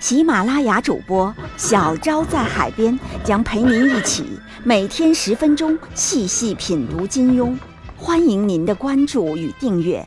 喜马拉雅主播小昭在海边将陪您一起每天十分钟细细品读金庸，欢迎您的关注与订阅。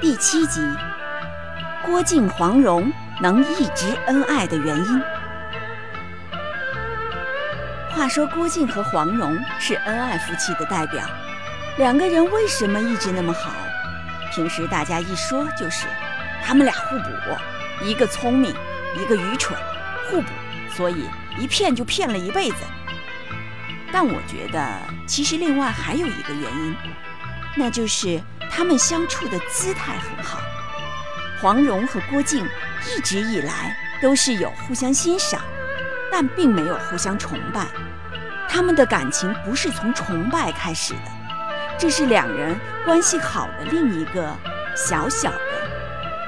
第七集，郭靖、黄蓉能一直恩爱的原因。话说郭靖和黄蓉是恩爱夫妻的代表，两个人为什么一直那么好？平时大家一说就是，他们俩互补，一个聪明，一个愚蠢，互补，所以一骗就骗了一辈子。但我觉得，其实另外还有一个原因，那就是。他们相处的姿态很好，黄蓉和郭靖一直以来都是有互相欣赏，但并没有互相崇拜。他们的感情不是从崇拜开始的，这是两人关系好的另一个小小的，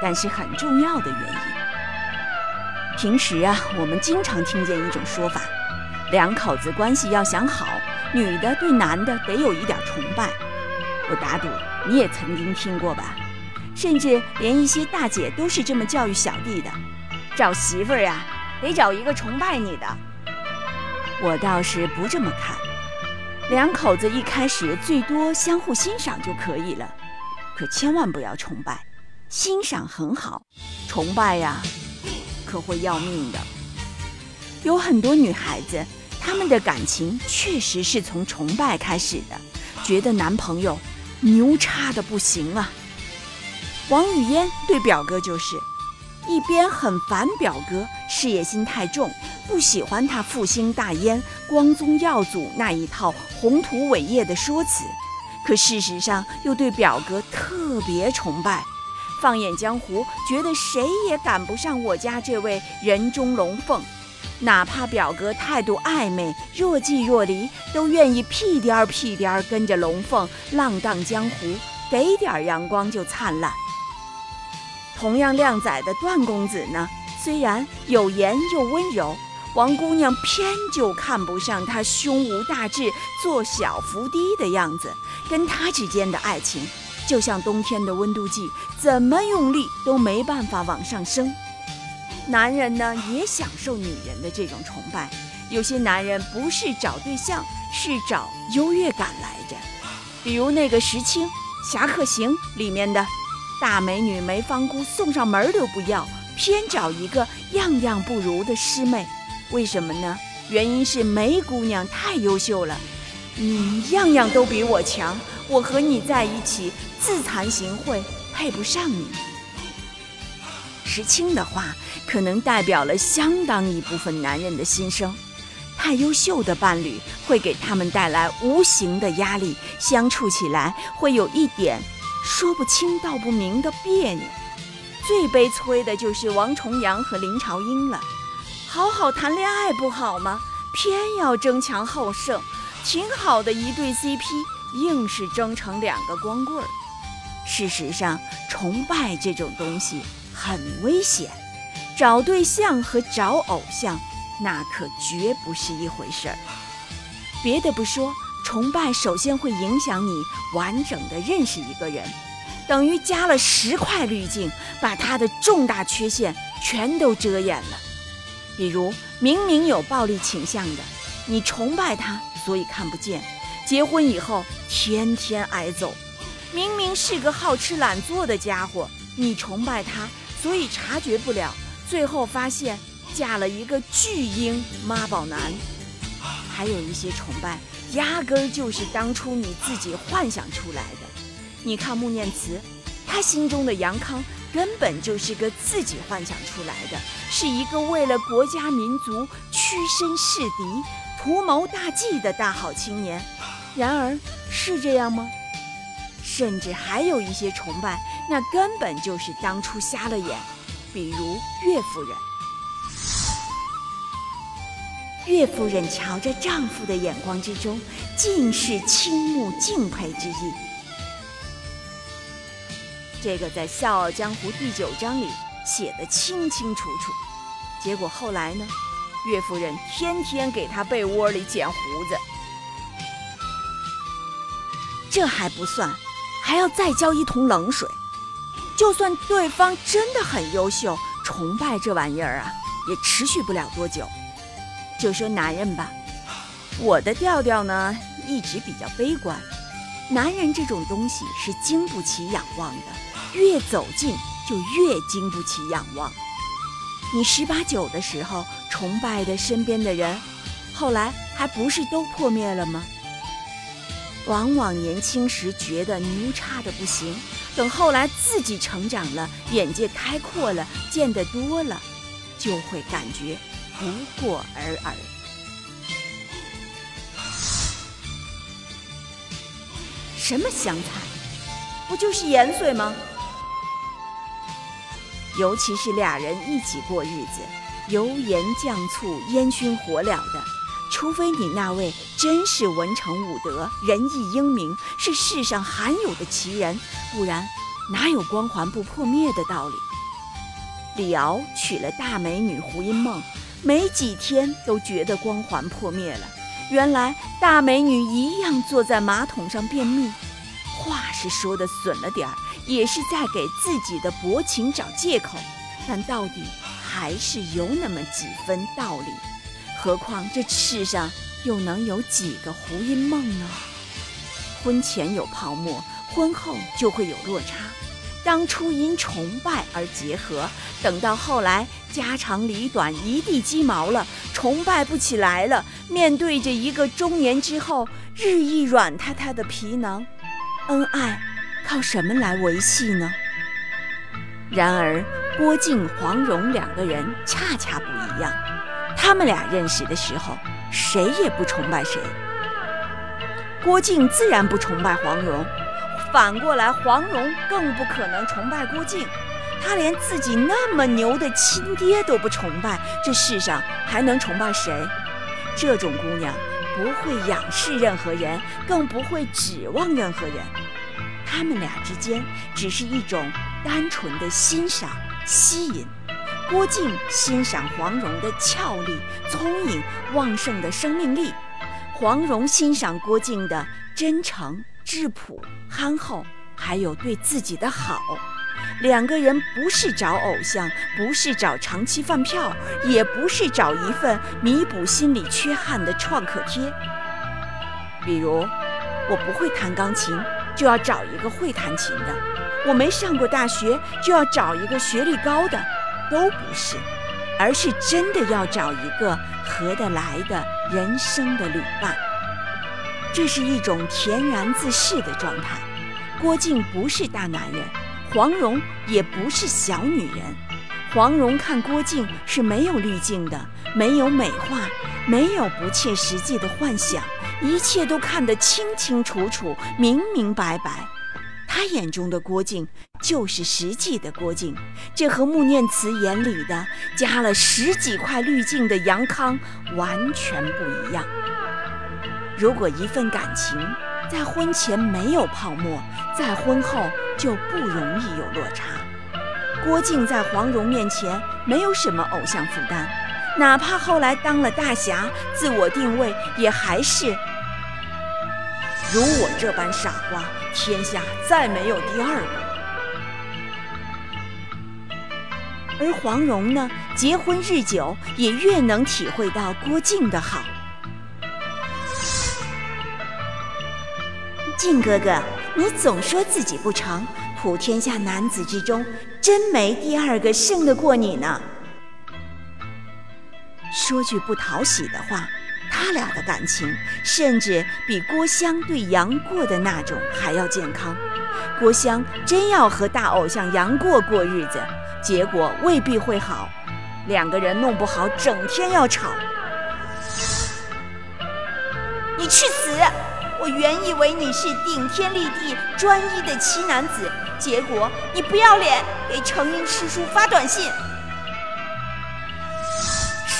但是很重要的原因。平时啊，我们经常听见一种说法：两口子关系要想好，女的对男的得有一点崇拜。我打赌你也曾经听过吧，甚至连一些大姐都是这么教育小弟的：找媳妇儿呀，得找一个崇拜你的。我倒是不这么看，两口子一开始最多相互欣赏就可以了，可千万不要崇拜。欣赏很好，崇拜呀，可会要命的。有很多女孩子，她们的感情确实是从崇拜开始的，觉得男朋友。牛叉的不行啊！王语嫣对表哥就是，一边很烦表哥事业心太重，不喜欢他复兴大燕、光宗耀祖那一套宏图伟业的说辞，可事实上又对表哥特别崇拜。放眼江湖，觉得谁也赶不上我家这位人中龙凤。哪怕表哥态度暧昧、若即若离，都愿意屁颠儿屁颠儿跟着龙凤浪荡江湖，给点阳光就灿烂。同样靓仔的段公子呢，虽然有颜又温柔，王姑娘偏就看不上他胸无大志、做小伏低的样子。跟他之间的爱情，就像冬天的温度计，怎么用力都没办法往上升。男人呢也享受女人的这种崇拜，有些男人不是找对象，是找优越感来着。比如那个石青《侠客行》里面的大美女梅芳姑送上门都不要，偏找一个样样不如的师妹，为什么呢？原因是梅姑娘太优秀了，你样样都比我强，我和你在一起自惭形秽，配不上你。石青的话，可能代表了相当一部分男人的心声。太优秀的伴侣会给他们带来无形的压力，相处起来会有一点说不清道不明的别扭。最悲催的就是王重阳和林朝英了。好好谈恋爱不好吗？偏要争强好胜，挺好的一对 CP，硬是争成两个光棍儿。事实上，崇拜这种东西。很危险，找对象和找偶像，那可绝不是一回事儿。别的不说，崇拜首先会影响你完整的认识一个人，等于加了十块滤镜，把他的重大缺陷全都遮掩了。比如，明明有暴力倾向的，你崇拜他，所以看不见；结婚以后天天挨揍。明明是个好吃懒做的家伙，你崇拜他。所以察觉不了，最后发现嫁了一个巨婴妈宝男。还有一些崇拜，压根儿就是当初你自己幻想出来的。你看穆念慈，他心中的杨康根本就是个自己幻想出来的，是一个为了国家民族屈身事敌、图谋大计的大好青年。然而，是这样吗？甚至还有一些崇拜，那根本就是当初瞎了眼。比如岳夫人，岳夫人瞧着丈夫的眼光之中，尽是倾慕敬佩之意。这个在《笑傲江湖》第九章里写的清清楚楚。结果后来呢？岳夫人天天给他被窝里剪胡子。这还不算，还要再浇一桶冷水。就算对方真的很优秀，崇拜这玩意儿啊，也持续不了多久。就说男人吧，我的调调呢一直比较悲观。男人这种东西是经不起仰望的，越走近就越经不起仰望。你十八九的时候崇拜的身边的人，后来还不是都破灭了吗？往往年轻时觉得牛叉的不行，等后来自己成长了，眼界开阔了，见得多了，就会感觉不过尔尔。什么香菜，不就是盐水吗？尤其是俩人一起过日子，油盐酱醋、烟熏火燎的。除非你那位真是文成武德、仁义英明，是世上罕有的奇人，不然哪有光环不破灭的道理？李敖娶了大美女胡因梦，没几天都觉得光环破灭了。原来大美女一样坐在马桶上便秘，话是说的损了点儿，也是在给自己的薄情找借口，但到底还是有那么几分道理。何况这世上又能有几个胡因梦呢？婚前有泡沫，婚后就会有落差。当初因崇拜而结合，等到后来家长里短一地鸡毛了，崇拜不起来了。面对着一个中年之后日益软塌塌的皮囊，恩爱靠什么来维系呢？然而郭靖、黄蓉两个人恰恰不一样。他们俩认识的时候，谁也不崇拜谁。郭靖自然不崇拜黄蓉，反过来，黄蓉更不可能崇拜郭靖。他连自己那么牛的亲爹都不崇拜，这世上还能崇拜谁？这种姑娘不会仰视任何人，更不会指望任何人。他们俩之间只是一种单纯的欣赏、吸引。郭靖欣赏黄蓉的俏丽、聪颖、旺盛的生命力；黄蓉欣赏郭靖的真诚、质朴、憨厚，还有对自己的好。两个人不是找偶像，不是找长期饭票，也不是找一份弥补心理缺憾的创可贴。比如，我不会弹钢琴，就要找一个会弹琴的；我没上过大学，就要找一个学历高的。都不是，而是真的要找一个合得来的人生的旅伴。这是一种恬然自适的状态。郭靖不是大男人，黄蓉也不是小女人。黄蓉看郭靖是没有滤镜的，没有美化，没有不切实际的幻想，一切都看得清清楚楚、明明白白。他眼中的郭靖就是实际的郭靖，这和穆念慈眼里的加了十几块滤镜的杨康完全不一样。如果一份感情在婚前没有泡沫，在婚后就不容易有落差。郭靖在黄蓉面前没有什么偶像负担，哪怕后来当了大侠，自我定位也还是。如我这般傻瓜，天下再没有第二个。而黄蓉呢，结婚日久，也越能体会到郭靖的好。靖哥哥，你总说自己不成，普天下男子之中，真没第二个胜得过你呢。说句不讨喜的话。他俩的感情甚至比郭襄对杨过的那种还要健康。郭襄真要和大偶像杨过过日子，结果未必会好。两个人弄不好，整天要吵。你去死！我原以为你是顶天立地、专一的奇男子，结果你不要脸，给程英师叔发短信。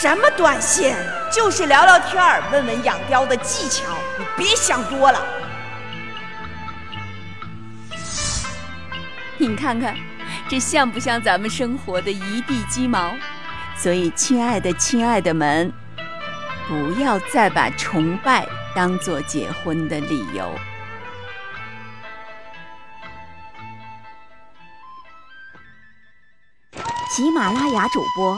什么短信？就是聊聊天儿，问问养貂的技巧。你别想多了。你看看，这像不像咱们生活的一地鸡毛？所以，亲爱的，亲爱的们，不要再把崇拜当做结婚的理由。喜马拉雅主播